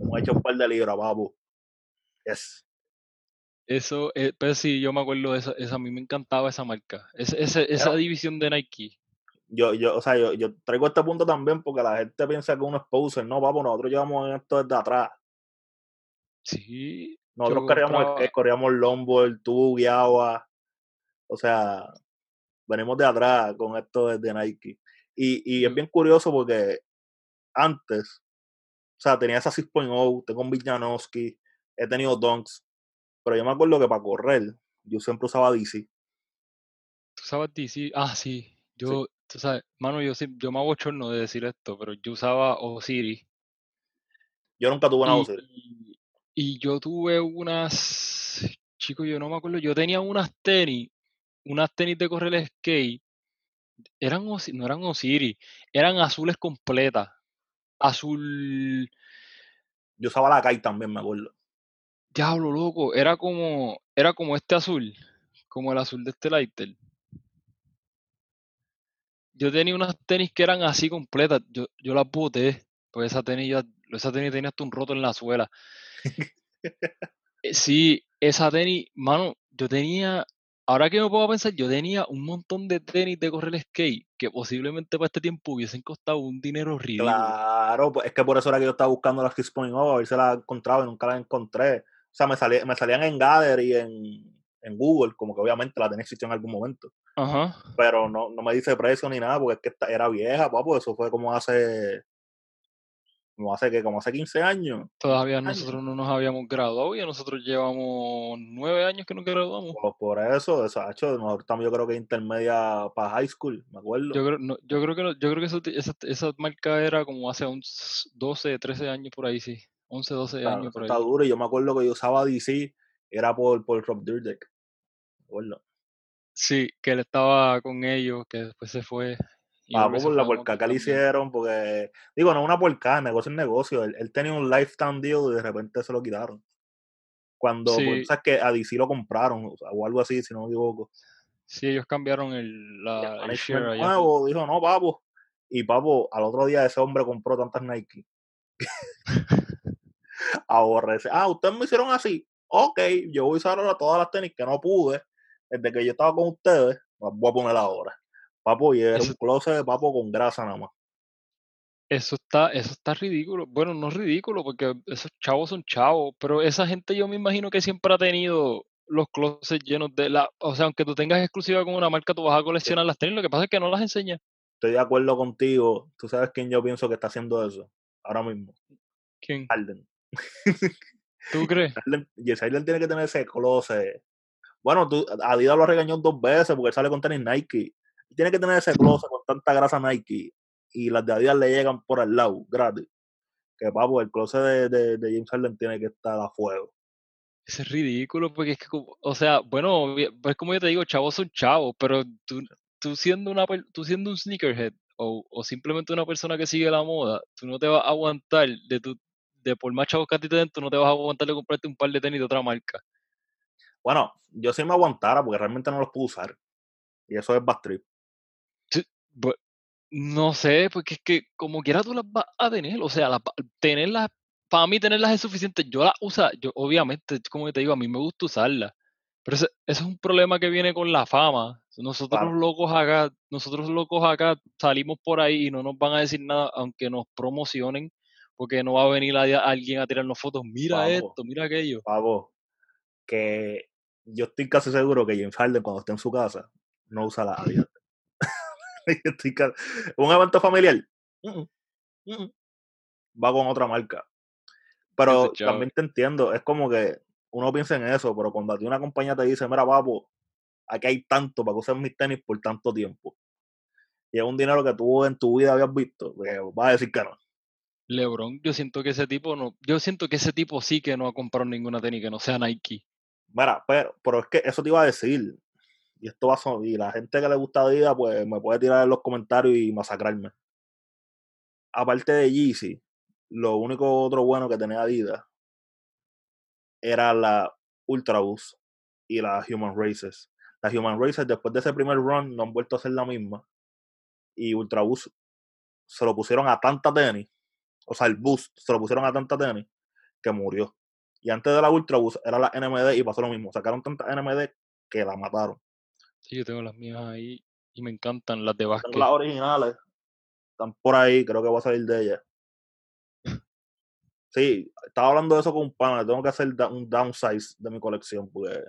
Hemos hecho un par de libras, papu. Yes. Eso, eh, pero sí, yo me acuerdo de esa, esa, a mí me encantaba esa marca, esa Era- división de Nike. Yo, yo, o sea, yo, yo traigo este punto también porque la gente piensa que uno es poser. No, papu, nosotros llevamos esto desde atrás. Sí, Nosotros corríamos compraba- corríamos longboard, tú guiabas. O sea, venimos de atrás con esto desde Nike. Y, y es bien curioso porque antes, o sea, tenía esa 6.0, tengo un Villanowski, he tenido Dunks, pero yo me acuerdo que para correr, yo siempre usaba DC. ¿Tú sabes DC? Ah, sí, yo, tú sabes, mano, yo, sí- yo me abochorno de decir esto, pero yo usaba Osiris. Yo nunca tuve una Osiris. y- y yo tuve unas, chicos, yo no me acuerdo, yo tenía unas tenis, unas tenis de correr skate, eran, no eran Osiris, eran azules completas, azul, Yo usaba la Kai también, me acuerdo. diablo, loco, era como, era como este azul, como el azul de este lighter. Yo tenía unas tenis que eran así completas, yo, yo las boté, pues esa tenis, ya- esa tenis tenía hasta un roto en la suela. Eh, Sí, esa tenis, mano, yo tenía, ahora que me puedo pensar, yo tenía un montón de tenis de correr skate que posiblemente para este tiempo hubiesen costado un dinero ridículo. Claro, pues es que por eso era que yo estaba buscando las 6.0, a ver si las encontraba y nunca las encontré. O sea, me, salía, me salían en Gather y en, en Google, como que obviamente la tenía existido en algún momento. Ajá. Pero no, no me dice precio ni nada, porque es que esta- era vieja, papo. Eso fue como hace. Como hace que, como hace 15 años. Todavía años. nosotros no nos habíamos graduado y nosotros llevamos nueve años que nos graduamos. Pues por eso, hecho, nosotros también yo creo que intermedia para high school, me acuerdo. Yo creo, no, yo creo que, no- yo creo que eso- esa, esa marca era como hace uns 12, 13 años por ahí, sí. 11, 12 Claro, años por está ahí. duro. Y yo me acuerdo que yo usaba DC, era por, por Rob Dyrdek. Me acuerdo. Sí, que él estaba con ellos, que después se fue. Se por la porca que le hicieron, porque, digo, no una porca, negocio es negocio. Él, él tenía un lifetime deal y de repente se lo quitaron. Cuando, pues, Sí. sabes que a DC lo compraron, o, algo así, si no me equivoco. Sí, ellos cambiaron el, el la, el share allá. nuevo dijo, no, papo. Y papo, al otro día ese hombre compró tantas Nike. Ahorra ese. Ah, ustedes me hicieron así. Ok, yo voy a usar ahora todas las tenis que no pude desde que yo estaba con ustedes. Las voy a poner ahora. Papo, y era Eso- un closet de papo con grasa nada más. Eso está, eso está ridículo. Bueno, no es ridículo porque esos chavos son chavos, pero esa gente yo me imagino que siempre ha tenido los closets llenos de la, o sea, aunque tú tengas exclusiva con una marca, tú vas a coleccionar las tenis, lo que pasa es que no las enseñas. Estoy de acuerdo contigo. ¿Tú sabes quién yo pienso que está haciendo eso? Ahora mismo. ¿Quién? Harden. ¿Tú crees? Harden tiene que tener ese closet. Bueno, tú, Adidas lo regañó dos veces porque él sale con tenis Nike. Tiene que tener ese closet con tanta grasa Nike y las de Adidas le llegan por al lado, gratis. Que papo, el closet de, de, de James Harden tiene que estar a fuego. Eso es ridículo porque es que, o sea, bueno, pues como yo te digo, chavos son chavos, pero tú, tú siendo una tú siendo un sneakerhead o, o simplemente una persona que sigue la moda, tú no te vas a aguantar de tu, de por más chavos que a ti te den, tú no te vas a aguantar de comprarte un par de tenis de otra marca. Bueno, yo sí me aguantara porque realmente no los puedo usar. Y eso es bad trip. Bu- No sé, porque es que como quiera tú las vas a tener, o sea, tenerlas, para mí tenerlas es suficiente. Yo las uso, yo obviamente, como te digo, a mí me gusta usarlas, pero ese, ese es un problema que viene con la fama. Nosotros Claro. locos acá, nosotros locos acá salimos por ahí y no nos van a decir nada, aunque nos promocionen, porque no va a venir a- alguien a tirarnos fotos, mira esto, mira aquello. Pavo, que yo estoy casi seguro que James Harden cuando esté en su casa no usa la Adidas. Estoy un evento familiar mm, mm, mm, va con otra marca. Pero también te entiendo, es como que uno piensa en eso, pero cuando a ti una compañía te dice, mira, papo, aquí hay tanto para que uses mis tenis por tanto tiempo. Y es un dinero que tú en tu vida habías visto, pues vas a decir que no. LeBron, yo siento que ese tipo no, yo siento que ese tipo sí que no ha comprado ninguna tenis que no sea Nike. Mira, pero, pero es que eso te iba a decir. Y esto va a son- y la gente que le gusta Adidas, pues me puede tirar en los comentarios y masacrarme. Aparte de Yeezy, lo único otro bueno que tenía Adidas era la Ultra Boost y la Human Races. Las Human Races, después de ese primer run, no han vuelto a ser la misma. Y Ultra Boost se lo pusieron a tanta tenis, o sea, el Boost se lo pusieron a tanta tenis que murió. Y antes de la Ultra Boost era la NMD y pasó lo mismo. Sacaron tantas NMD que la mataron. Sí, yo tengo las mías ahí y me encantan las de Tengo básquet. las originales. Están por ahí, creo que voy a salir de ellas. Sí, estaba hablando de eso con un pana. Tengo que hacer un downsize de mi colección porque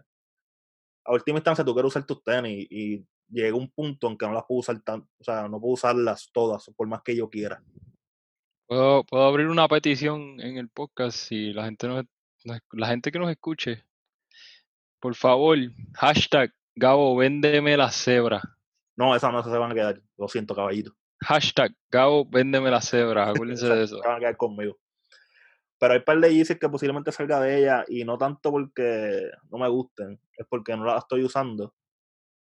a última instancia tú quieres usar tus tenis y llega un punto en que no las puedo usar tan, o sea, no puedo usarlas todas por más que yo quiera. Puedo, puedo abrir una petición en el podcast si la gente nos- la gente que nos escuche. Por favor, hashtag Gabo, véndeme la cebra. No, esas no se van a quedar. Lo siento, caballito. Hashtag Gabo, véndeme la cebra. Acuérdense de eso. Se van a quedar conmigo. Pero hay par de Yeezys que posiblemente salga de ella y no tanto porque no me gusten, es porque no las estoy usando.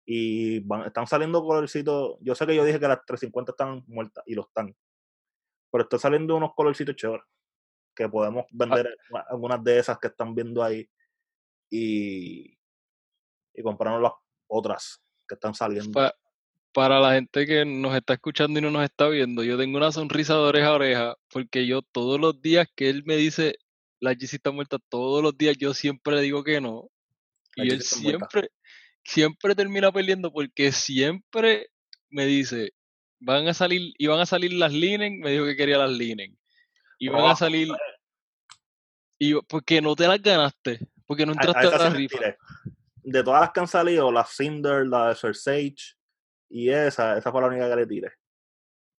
Y van, están saliendo colorcitos. Yo sé que yo dije que las 350 están muertas y lo están. Pero están saliendo unos colorcitos chéveres que podemos vender una- algunas de esas que están viendo ahí y, y comprarnos las otras que están saliendo. Pa- para la gente que nos está escuchando y no nos está viendo, yo tengo una sonrisa de oreja a oreja porque yo todos los días que él me dice la está muerta, todos los días yo siempre le digo que no. Y él siempre, siempre termina perdiendo porque siempre me dice, van a salir, iban a salir las linen, me dijo que quería las linen. Iban a Probable, salir, y porque no te las ganaste, porque no A, a entraste a, esas la rifa. De todas las que han salido, la Cinder, la de Sage y esa, esa fue la única que le tiré.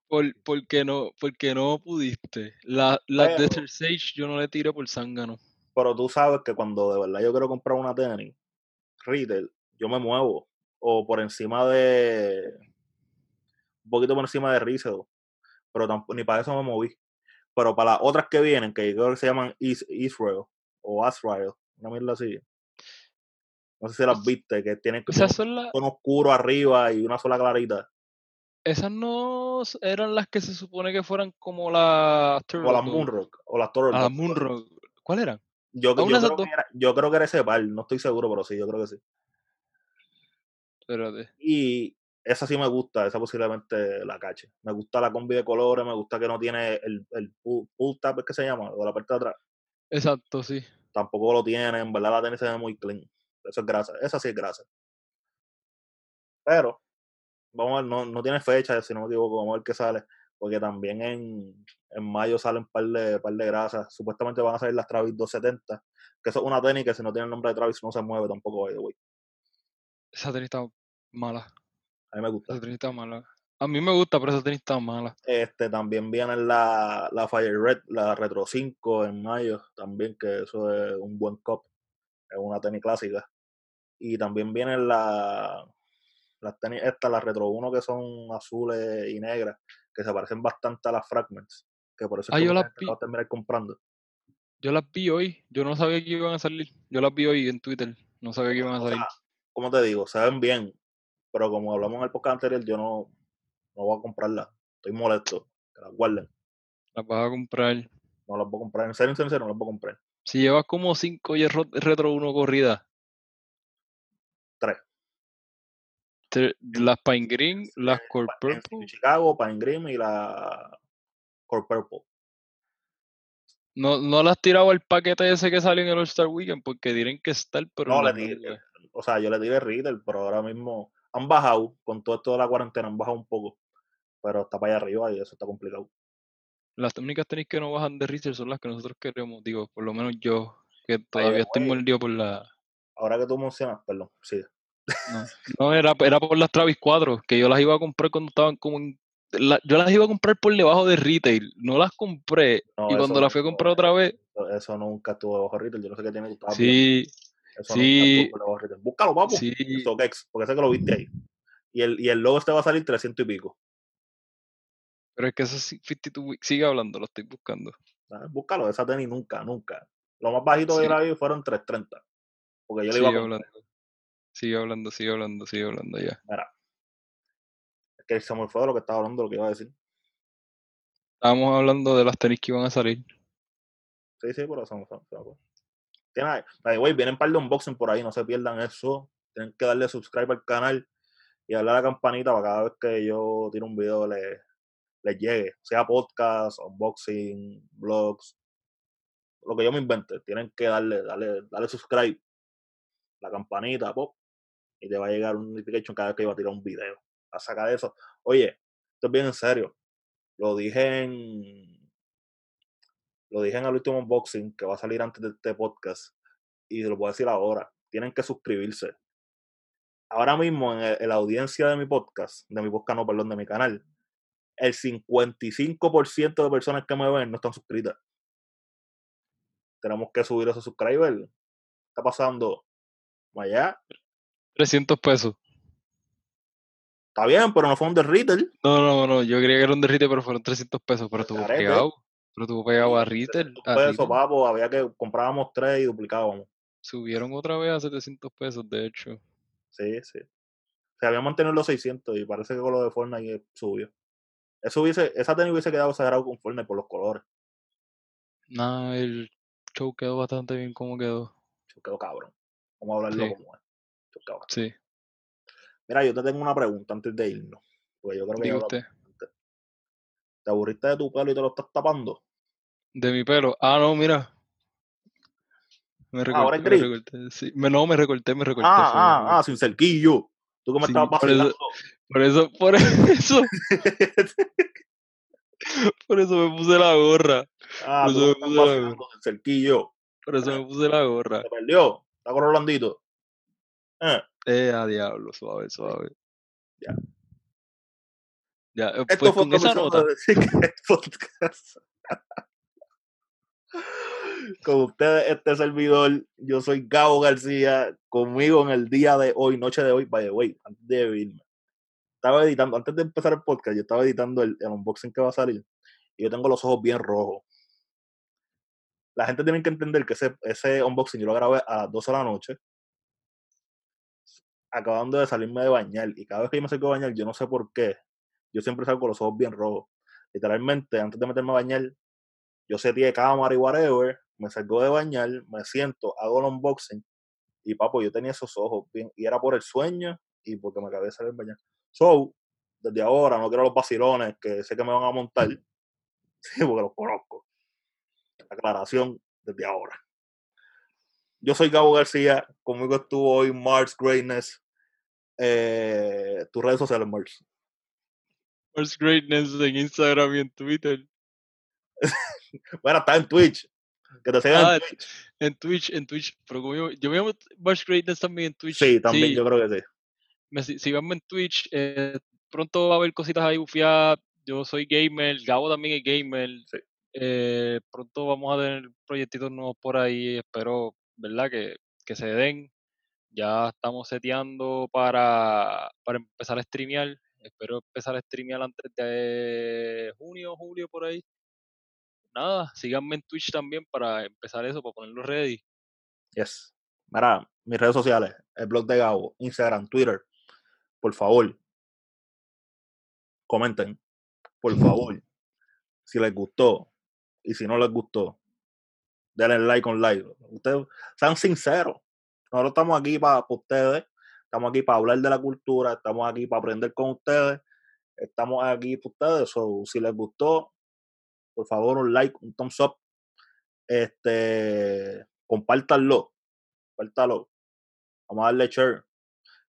Por, porque no, porque no pudiste. La, las Pero- Desert Sage yo no le tiré por zángano. Pero tú sabes que cuando de verdad yo quiero comprar una tenis, retail, yo me muevo. O por encima de. Un poquito por encima de resale. Pero tampoco, ni para eso me moví. Pero para las otras que vienen, que yo creo que se llaman Is- Israel o Azrael, una mierda así. No sé si las viste, que tienen un tono oscuro arriba y una sola clarita. esas no eran las que se supone que fueran como las O las Turtle Moonrock o las Turtle Ah. Moonrock. ¿Cuál eran? Yo, yo, creo que era, yo creo que era ese par, no estoy seguro, pero sí, yo creo que sí. Espérate. Y esa sí me gusta, esa posiblemente la cache. Me gusta la combi de colores, me gusta que no tiene el, el pull, es que se llama, o la parte de atrás. Exacto, sí. Tampoco lo tiene, en verdad la tenis se ve muy clean. Eso es grasa, esa sí es grasa. Pero, vamos a ver, no, no tiene fecha, si no me equivoco, vamos a ver qué sale. porque también en, en mayo salen un par de, par de grasas. Supuestamente van a salir las Travis 270, que eso es una tenis que si no tiene el nombre de Travis no se mueve tampoco, by the way. Esa tenis está mala. A mí me gusta. Esa tenis está mala. A mí me gusta, pero esa tenis está mala. Este, también viene la, la Fire Red, la Retro 5 en mayo, también, que eso es un buen cop, es una tenis clásica. Y también vienen la, las tenis estas, las Retro 1, que son azules y negras, que se parecen bastante a las Fragments, que por eso Ah, es que yo las vi. va a terminar comprando. Yo las vi hoy. Yo no sabía que iban a salir. Yo las vi hoy en Twitter. No sabía que iban a O sea, salir. como te digo, se ven bien, pero como hablamos en el podcast anterior, yo no, no voy a comprarlas. Estoy molesto, que las guarden. Las vas a comprar. No las voy a comprar. En serio, en serio, en serio, no las voy a comprar. Si llevas como 5 y retro 1 corrida. Tres. Te- Las Pine Green, las Core Purple. Chicago, Pine Green y la Core Purple. No, no las tirado al paquete ese que salió en el All-Star Weekend porque tienen que estar, pero No, le tiré, o sea, yo le tiré retail, pero ahora mismo han bajado, con todo esto de la cuarentena han bajado un poco, pero está para allá arriba y eso está complicado. Las únicas tenis que no bajan de Richard son las que nosotros queremos, digo, por lo menos yo, que todavía estoy way, mordido por la... ahora que tú mencionas, perdón, sí, No, no era, era por las Travis 4, que yo las iba a comprar cuando estaban como en... la- yo las iba a comprar por debajo de retail, no las compré, no, y cuando las fui a comprar otra vez, eso, nunca estuvo bajo retail, yo no sé qué tiene que estar sí, eso sí, nunca estuvo bajo retail. Búscalo, papu, sí, porque sé que lo viste ahí. Y el, y el logo este va a salir 300 y pico. Pero es que eso sí, 52 Weeks, sigue hablando, lo estoy buscando. ¿sabes? Búscalo, esa tenis nunca, nunca. Lo más bajito Sí. yo la vi fueron 330. Porque yo le Sigue iba a hablando, sigue hablando, sigue hablando, sigue hablando ya. Mira, es que se me fue de lo que estaba hablando, lo que iba a decir. Estábamos hablando de las tenis que iban a salir. Sí, sí, pero se me fue. Tiene, way, vienen un par de unboxing por ahí, no se pierdan eso. Tienen que darle subscribe al canal y darle a la campanita para cada vez que yo tire un video les, les llegue. Sea podcast, unboxing, vlogs, lo que yo me invente. Tienen que darle, darle, darle subscribe, la campanita, pop, y te va a llegar un notification cada vez que yo va a tirar un video. A sacar eso. Oye, esto es bien en serio. Lo dije en. Lo dije en el último unboxing que va a salir antes de este podcast. Y lo voy a decir ahora. Tienen que suscribirse. Ahora mismo en, el- en la audiencia de mi podcast, de mi podcast, no, perdón, de mi canal, el 55% de personas que me ven no están suscritas. Tenemos que subir esos subscribers. ¿Qué está pasando? Allá. 300 pesos. Está bien, pero no fue un de retail. No, no, no, yo creía que era un de retail, pero fueron 300 pesos, pero estuvo carete. pegado. Pero estuvo pegado a retail. papo, había que comprábamos tres y duplicábamos. Subieron otra vez a 700 pesos, de hecho. Sí, sí. Se habían mantenido los 600 y parece que con lo de Fortnite subió. Eso hubiese, esa tenis hubiese quedado exagerado con Fortnite por los colores. Nada, el show quedó bastante bien como quedó. Eso quedó cabrón. Vamos a hablarlo Sí. como es. Eso quedó cabrón. Sí, Mira, yo te tengo una pregunta antes de irnos. Porque yo creo que usted. ¿Te aburriste de tu pelo y te lo estás tapando? De mi pelo. Ah, no, mira. Me Ah, ahora recorté, es me gris. recorté. Sí. Me, no, me recorté, me recorté. Ah, me ah, ah, recorté. sin cerquillo. Tú que me Sí, estabas vacilando. Por eso, por eso, por eso me puse la gorra. ah, por eso me puse la gorra. sin cerquillo. Por eso me puse la gorra. Se perdió. Está con Rolandito. Eh, Eh, a diablo, suave, suave. Ya. Ya, eh, Esto pues fue con esa nota. de Podcast. Con ustedes, este servidor, yo soy Gabo García, conmigo en el día de hoy, noche de hoy, by the way, antes de irme. Estaba editando, antes de empezar el podcast, yo estaba editando el, unboxing que va a salir y yo tengo los ojos bien rojos. La gente tiene que entender que ese, ese unboxing yo lo grabé a las 12 de la noche, acabando de salirme de bañar y cada vez que yo me salgo de bañar, yo no sé por qué, yo siempre salgo con los ojos bien rojos. Literalmente, antes de meterme a bañar, yo seteé cámara y whatever, me salgo de bañar, me siento, hago el unboxing y papo, yo tenía esos ojos bien, y era por el sueño y porque me acabé de salir de bañar. So, desde ahora no quiero los vacilones que sé que me van a montar, sí, porque los conozco. Aclaración desde ahora. Yo soy Gabo García, conmigo estuvo hoy Mars Greatness. Eh, tus redes sociales, Mars. First Greatness en Instagram y en Twitter. Bueno, está en Twitch. Que te sigan Ah, en Twitch. En Twitch, en Twitch. Pero como yo, yo me llamo First Greatness también en Twitch. Sí, también Sí, yo creo que sí. Me, si- síganme en Twitch. eh, pronto va a haber cositas ahí bufiadas. Yo soy gamer, Gabo también es gamer. Sí. eh, pronto vamos a tener proyectitos nuevos por ahí. Espero, ¿verdad? Que, que se den. Ya estamos seteando para, para empezar a streamear. Espero empezar a streamear antes de junio, julio, por ahí. Nada, síganme en Twitch también para empezar eso, para ponerlo ready. Yes. Mira, mis redes sociales, el blog de Gabo, Instagram, Twitter. Por favor, comenten. Por favor, si les gustó y si no les gustó, denle like on like. Ustedes sean sinceros. Nosotros estamos aquí para ustedes, estamos aquí para hablar de la cultura, estamos aquí para aprender con ustedes, estamos aquí para ustedes. So, si les gustó, por favor, un like, un thumbs up. Este, compártanlo, compártalo. Vamos a darle share.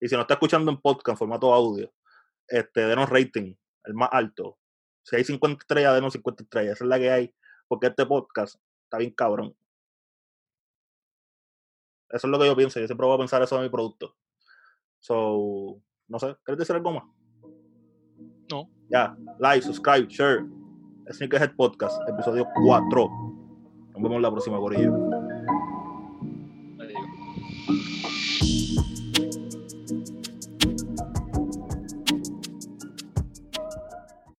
Y si no está escuchando en podcast, en formato audio, este, denos rating, el más alto. Si hay 50 estrellas, denos 50 estrellas. Esa es la que hay. Porque este podcast está bien cabrón. Eso es lo que yo pienso. Yo siempre voy a pensar eso de mi producto. So, no sé, ¿quieres decir algo más? No. Ya, like, subscribe, share. Sneakerhead Podcast, episodio 4. Nos vemos la próxima, Corillo.